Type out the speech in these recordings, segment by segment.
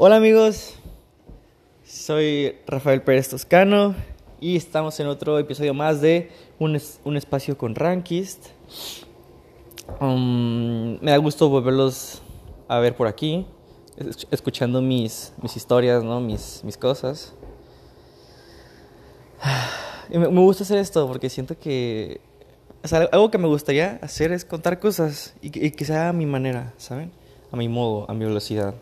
Hola amigos, soy Rafael Pérez Toscano y estamos en otro episodio más de Un, un espacio con Rankist. Um, me da gusto volverlos a ver por aquí, es- escuchando mis, mis historias, ¿no? mis, mis cosas. Me, gusta hacer esto porque siento que... Algo que me gustaría hacer es contar cosas y que, y que sea a mi manera, ¿saben? A mi modo, a mi velocidad.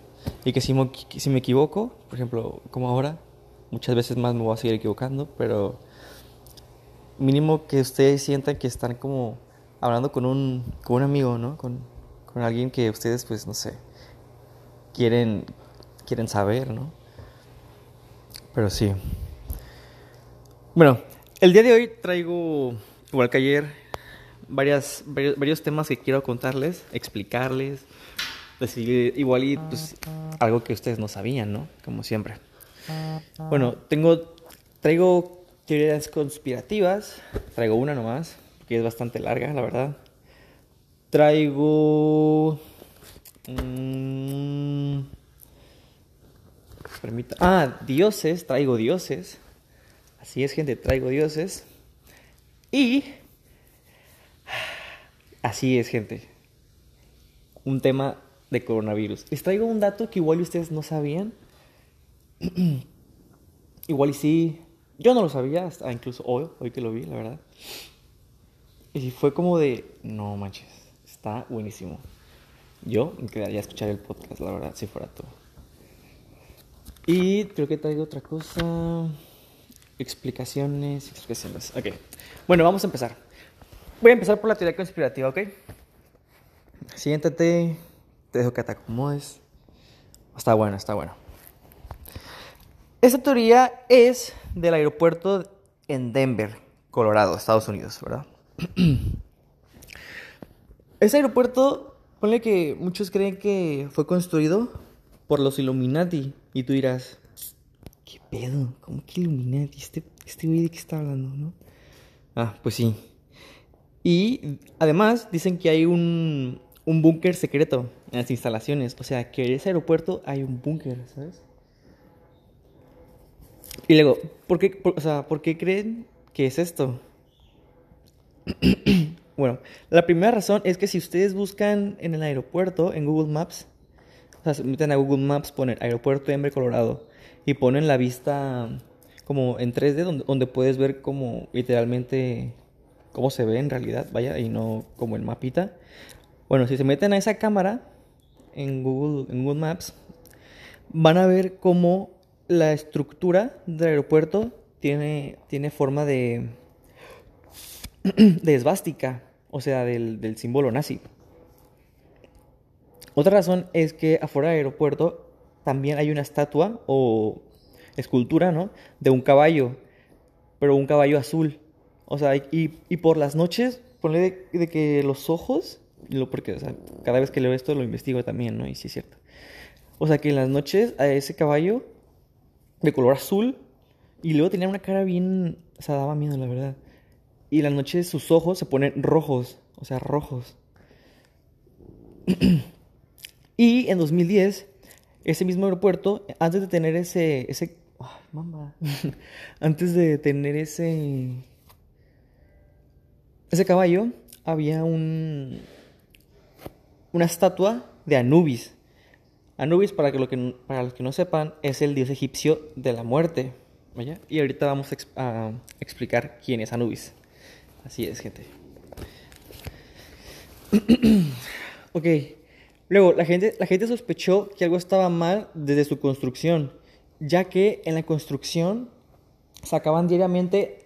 Y que si que si me equivoco, por ejemplo, como ahora, muchas veces más me voy a seguir equivocando, pero mínimo que ustedes sientan que están como hablando con un, con un amigo, ¿no? Con, con alguien que ustedes, pues, no sé, quieren, quieren saber, ¿no? Pero sí. Bueno, el día de hoy traigo, igual que ayer, varias, varios temas que quiero contarles, explicarles, decir igual y pues algo que ustedes no sabían, ¿no? Como siempre. Bueno, tengo, traigo teorías conspirativas, traigo una nomás, que es bastante larga, la verdad. Traigo... mm, permita- ah, dioses, traigo dioses. Así es, gente, traigo dioses. Y... Así es, gente. Un tema de coronavirus. Les traigo un dato que igual ustedes no sabían. igual y sí. Yo no lo sabía, incluso hoy, hoy que lo vi, la verdad. Y fue como de, no manches, está buenísimo. Yo me quedaría a escuchar el podcast, la verdad, si fuera todo. Y creo que traigo otra cosa. Explicaciones, explicaciones. Ok. Bueno, vamos a empezar. Voy a empezar por la teoría conspirativa, ¿ok? Siéntate, te dejo que te acomodes. Está bueno, está bueno. Esta teoría es del aeropuerto en Denver, Colorado, Estados Unidos, ¿verdad? Ese aeropuerto, ponle que muchos creen que fue construido por los Illuminati. Y tú dirás, ¿qué pedo? ¿Cómo que Illuminati? Este, este güey de está hablando, ¿no? Ah, pues sí. Y además dicen que hay un, un búnker secreto en las instalaciones. O sea, que en ese aeropuerto hay un búnker, ¿sabes? Y luego, ¿por qué, por- o sea, ¿por qué creen que es esto? bueno, la primera razón es que si ustedes buscan en el aeropuerto, en Google Maps, o sea, se meten a Google Maps, ponen aeropuerto Denver, Colorado, y ponen la vista como en 3D, donde, donde puedes ver como literalmente cómo se ve en realidad, vaya, y no como el mapita. Bueno, si se meten a esa cámara en Google, en Google Maps, van a ver cómo la estructura del aeropuerto tiene, tiene forma de, de esvástica, o sea, del, del símbolo nazi. Otra razón es que afuera del aeropuerto también hay una estatua o escultura, ¿no? De un caballo, pero un caballo azul. O sea, y, y por las noches, ponle de, de que los ojos, lo porque o sea, cada vez que leo esto lo investigo también, ¿no? Y sí es cierto. O sea, que en las noches a ese caballo de color azul y luego tenía una cara bien, o sea, daba miedo, la verdad. Y en las noches sus ojos se ponen rojos, o sea, rojos. y en 2010, ese mismo aeropuerto, antes de tener ese, mamá, antes de tener ese, ese caballo, había un, una estatua de Anubis. Anubis, para, que lo que, para los que no sepan, es el dios egipcio de la muerte. Y ahorita vamos a explicar quién es Anubis. Así es, gente. ok. Luego, la gente, la gente sospechó que algo estaba mal desde su construcción, ya que en la construcción sacaban diariamente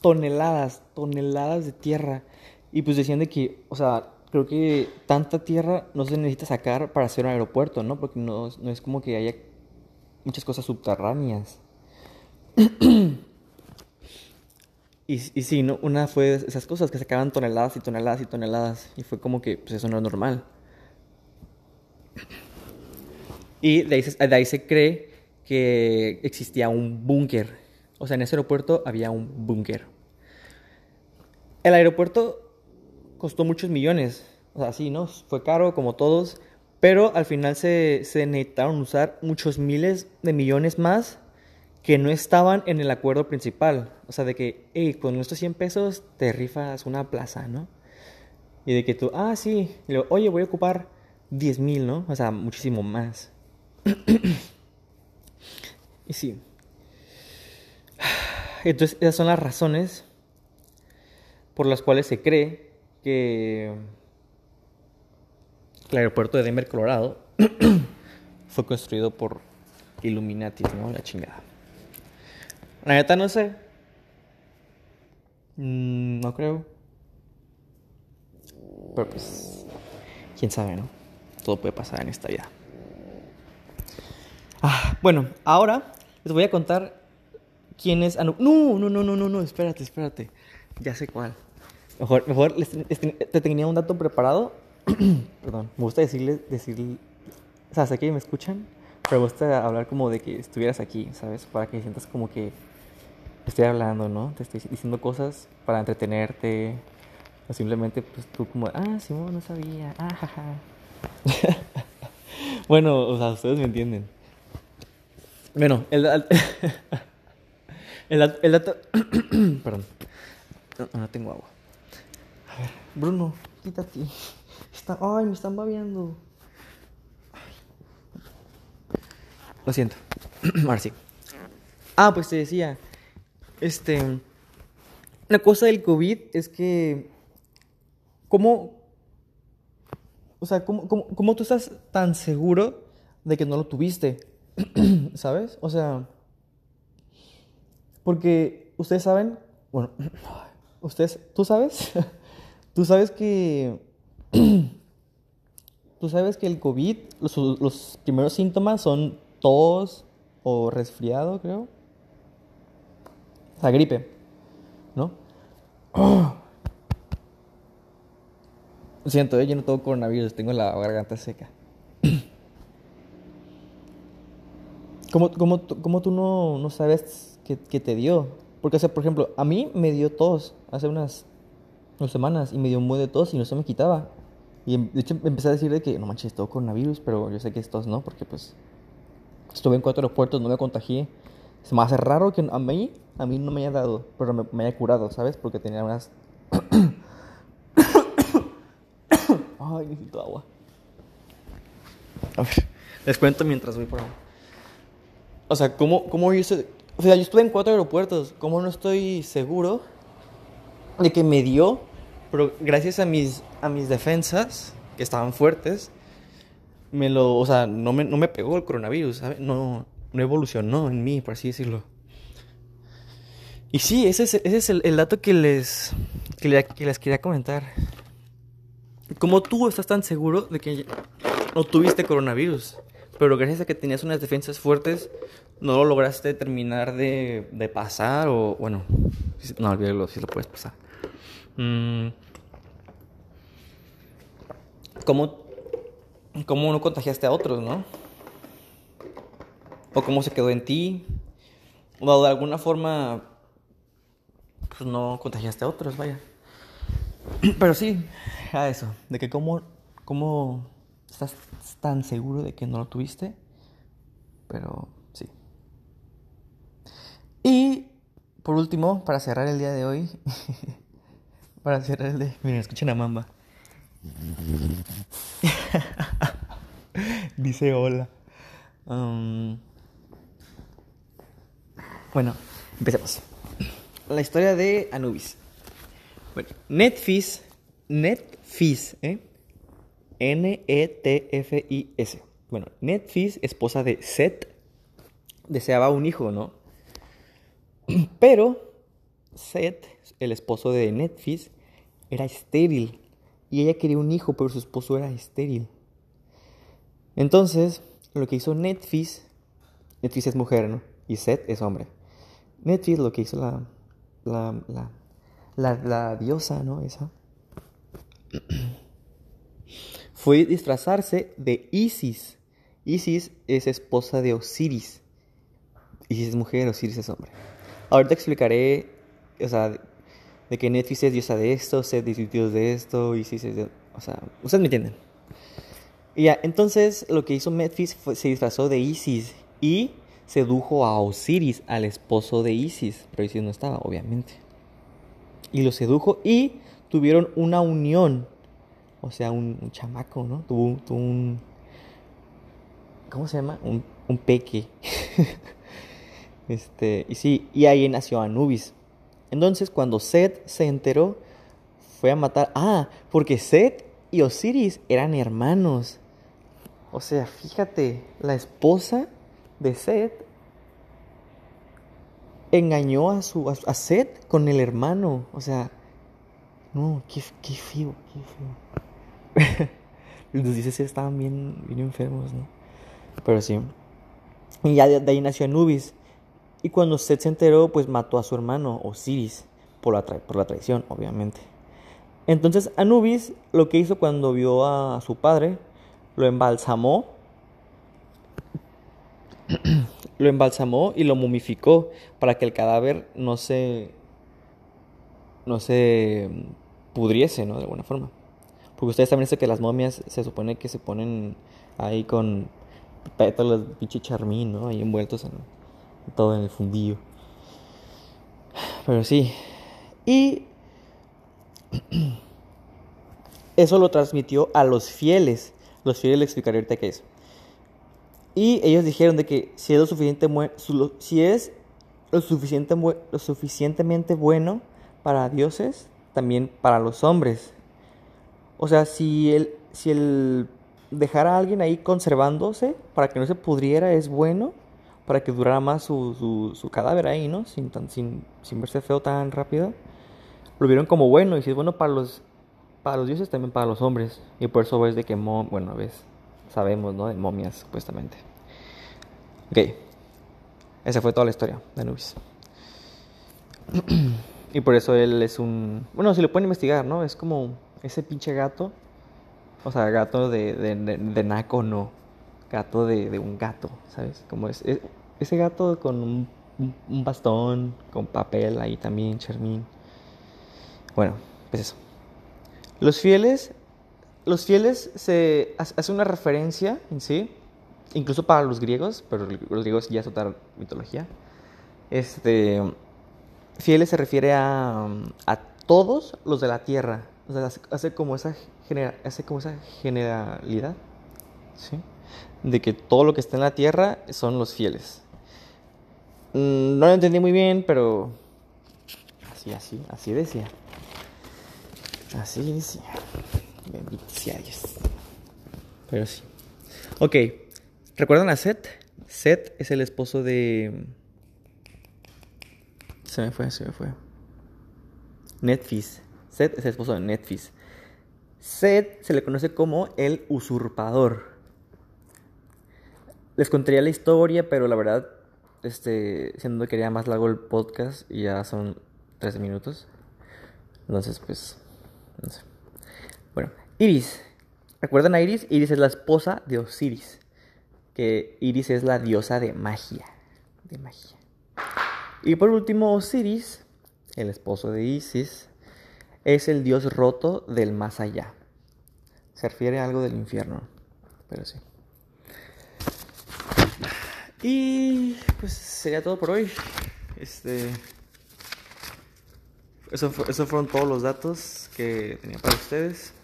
toneladas, toneladas de tierra. Y pues decían de que, o sea, creo que tanta tierra no se necesita sacar para hacer un aeropuerto, ¿no? Porque no, no es como que haya muchas cosas subterráneas. Y, y sí, ¿no? Una fue esas cosas que sacaban toneladas y toneladas y toneladas. Y fue como que, pues eso no es normal. Y de ahí, se, de ahí se cree que existía un búnker. O sea, en ese aeropuerto había un búnker. El aeropuerto costó muchos millones. O sea, sí, ¿no? Fue caro como todos. Pero al final se, necesitaron usar muchos miles de millones más que no estaban en el acuerdo principal. O sea, de que, hey, con estos 100 pesos te rifas una plaza, ¿no? Y de que tú, ah, sí, y luego, oye, voy a ocupar 10 mil, ¿no? O sea, muchísimo más. y sí. Entonces, esas son las razones por las cuales se cree que el aeropuerto de Denver, Colorado, fue construido por Illuminati, ¿no? La chingada. La neta no sé. Mm, no creo. Pero pues, quién sabe, ¿no? Todo puede pasar en esta vida. Ah, bueno, ahora les voy a contar quién es No, no, no, no, no, no, espérate, espérate. Ya sé cuál. Mejor, mejor te tenía un dato preparado. Perdón, me gusta decirle, decir, o sea, sé que me escuchan, pero me gusta hablar como de que estuvieras aquí, ¿sabes? Para que sientas como que estoy hablando, ¿no? Te estoy diciendo cosas para entretenerte. O simplemente, pues tú como, ah, Simón, no sabía, ah, jaja. bueno, o sea, ustedes me entienden. Bueno, el, el, el dato... Perdón. No, no tengo agua. A ver, Bruno, quítate. Está... Ay, me están babeando. Lo siento. Ahora sí. Ah, pues te decía este, la cosa del COVID es que, ¿cómo, o sea, cómo, cómo, tú estás tan seguro de que no lo tuviste? ¿Sabes? O sea, porque ustedes saben, bueno, ustedes, ¿tú sabes? tú sabes que, tú sabes que el COVID, los, primeros síntomas son tos o resfriado, creo la gripe, ¿no? Lo siento, yo no tengo coronavirus, tengo la garganta seca. ¿Cómo, cómo, cómo tú no, no sabes que, te dio? Porque, o sea, por ejemplo, a mí me dio tos hace unas dos semanas y me dio un buen de tos y no se me quitaba. Y em, de hecho empecé a decir de que, no manches, tengo coronavirus, pero yo sé que es tos, ¿no? Porque pues estuve en cuatro aeropuertos, no me contagié. Se me hace raro que a mí, a mí no me haya dado, pero me, haya curado, ¿sabes? Porque tenía unas... Ay, necesito agua. A ver, les cuento mientras voy por agua. O sea, ¿cómo, cómo yo... O sea, yo estuve en cuatro aeropuertos. ¿Cómo no estoy seguro de que me dio? Pero gracias a mis, a mis defensas, que estaban fuertes, me lo... O sea, no me, no me pegó el coronavirus. No, no evolucionó en mí, por así decirlo. Y sí, ese es, ese es el, dato que les, que, les quería comentar. Como tú estás tan seguro de que no tuviste coronavirus, pero gracias a que tenías unas defensas fuertes, no lo lograste terminar de, de pasar o, bueno, no, olvídalo, si lo puedes pasar. Mm. ¿Cómo, ¿Cómo no contagiaste a otros, no? o cómo se quedó en ti, o de alguna forma, pues no contagiaste a otros, vaya. Pero sí, a eso, de que cómo, cómo estás tan seguro de que no lo tuviste, pero sí. Y por último, para cerrar el día de hoy, para cerrar el día, miren, escuchen a Mamba. Dice hola. Um, bueno, empecemos. La historia de Anubis. Bueno, Netfis, Netfis, ¿eh? N-E-T-F-I-S. Bueno, Netfis, esposa de Set, deseaba un hijo, ¿no? Pero Set, el esposo de Netfis, era estéril. Y ella quería un hijo, pero su esposo era estéril. Entonces, lo que hizo Netfis, Netfis es mujer, ¿no? Y Set es hombre. Netflix lo que hizo la, la, la, la, diosa, ¿no? Esa. Fue disfrazarse de Isis. Isis es esposa de Osiris. Isis es mujer, Osiris es hombre. Ahorita explicaré, o sea, de que Netflix es diosa de esto, Set es dios de esto, Isis es de... O sea, ustedes me entienden. Y ya, entonces lo que hizo Memphis fue, se disfrazó de Isis y sedujo a Osiris, al esposo de Isis, pero Isis no estaba, obviamente. Y lo sedujo y tuvieron una unión, o sea, un, chamaco, ¿no? Tuvo, tuvo, un... ¿Cómo se llama? Un, un peque. este, y sí, y ahí nació Anubis. Entonces, cuando Seth se enteró, fue a matar. Ah, porque Seth y Osiris eran hermanos. O sea, fíjate, la esposa de Seth engañó a su a, con el hermano. O sea, no, qué, qué feo, qué feo. Los dices estaban bien, bien enfermos, ¿no? Pero sí. Y ya de, ahí nació Anubis. Y cuando Seth se enteró, pues mató a su hermano, Osiris, por la, traición, obviamente. Entonces Anubis lo que hizo cuando vio a su padre, lo embalsamó, lo embalsamó y lo mumificó para que el cadáver no se, no se pudriese, ¿no? De alguna forma. Porque ustedes también saben que las momias se supone que se ponen ahí con pétalos de pinche charmín, ¿no? Ahí envueltos en todo en el fundillo. Pero sí. Y eso lo transmitió a los fieles. Los fieles le explicaré ahorita qué es. Y ellos dijeron de que si es lo, suficiente si es lo, lo suficientemente bueno para dioses, también para los hombres. O sea, si el, si el dejar a alguien ahí conservándose para que no se pudriera es bueno, para que durara más su, su, cadáver ahí, ¿no? Sin, sin, sin verse feo tan rápido. Lo vieron como bueno, y si es bueno para los para los dioses, también para los hombres. Y por eso ves de que, bueno, ves, sabemos, ¿no? De momias, supuestamente. Ok. Esa fue toda la historia de Anubis. y por eso él es un... Bueno, si lo pueden investigar, ¿no? Es como ese pinche gato. O sea, gato de, de, de, naco, no. Gato de, un gato, ¿sabes? Como es, ese gato con un, bastón, con papel ahí también, Chermín. Bueno, pues eso. Los fieles, los fieles se hace una referencia en sí, incluso para los griegos, pero los griegos ya es otra mitología. Este, fieles se refiere a, a todos los de la tierra. O hace, como esa hace como esa generalidad, De que todo lo que está en la tierra son los fieles. Mm, no lo entendí muy bien, pero así, así, así decía. Así decía. Dios. Pero sí. Ok. ¿Recuerdan a Seth? Seth es el esposo de. Se me fue, se me fue. Netflix. Seth es el esposo de Netflix. Seth se le conoce como el usurpador. Les contaría la historia, pero la verdad, este, siendo que quería más largo el podcast, y ya son 13 minutos. Entonces, pues, no sé. Bueno, Iris. ¿Recuerdan a Iris? Iris es la esposa de Osiris. Que Iris es la diosa de magia. De magia. Y por último, Osiris, el esposo de Isis, es el dios roto del más allá. Se refiere a algo del infierno. Pero sí. Y pues sería todo por hoy. Este. Eso, eso fueron todos los datos que tenía para ustedes.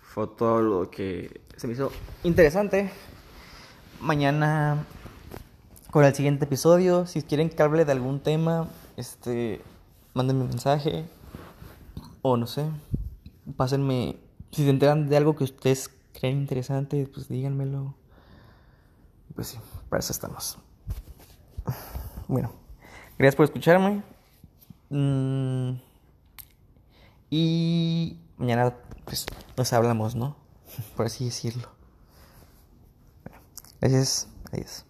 Fue todo lo que se me hizo interesante. Mañana con el siguiente episodio. Si quieren que hable de algún tema, este, mándenme un mensaje. O no sé, pásenme. Si se enteran de algo que ustedes creen interesante, pues díganmelo. Pues sí, para eso estamos. Bueno, gracias por escucharme. Mm, y mañana pues nos hablamos, ¿no? Por así decirlo. gracias. Adiós.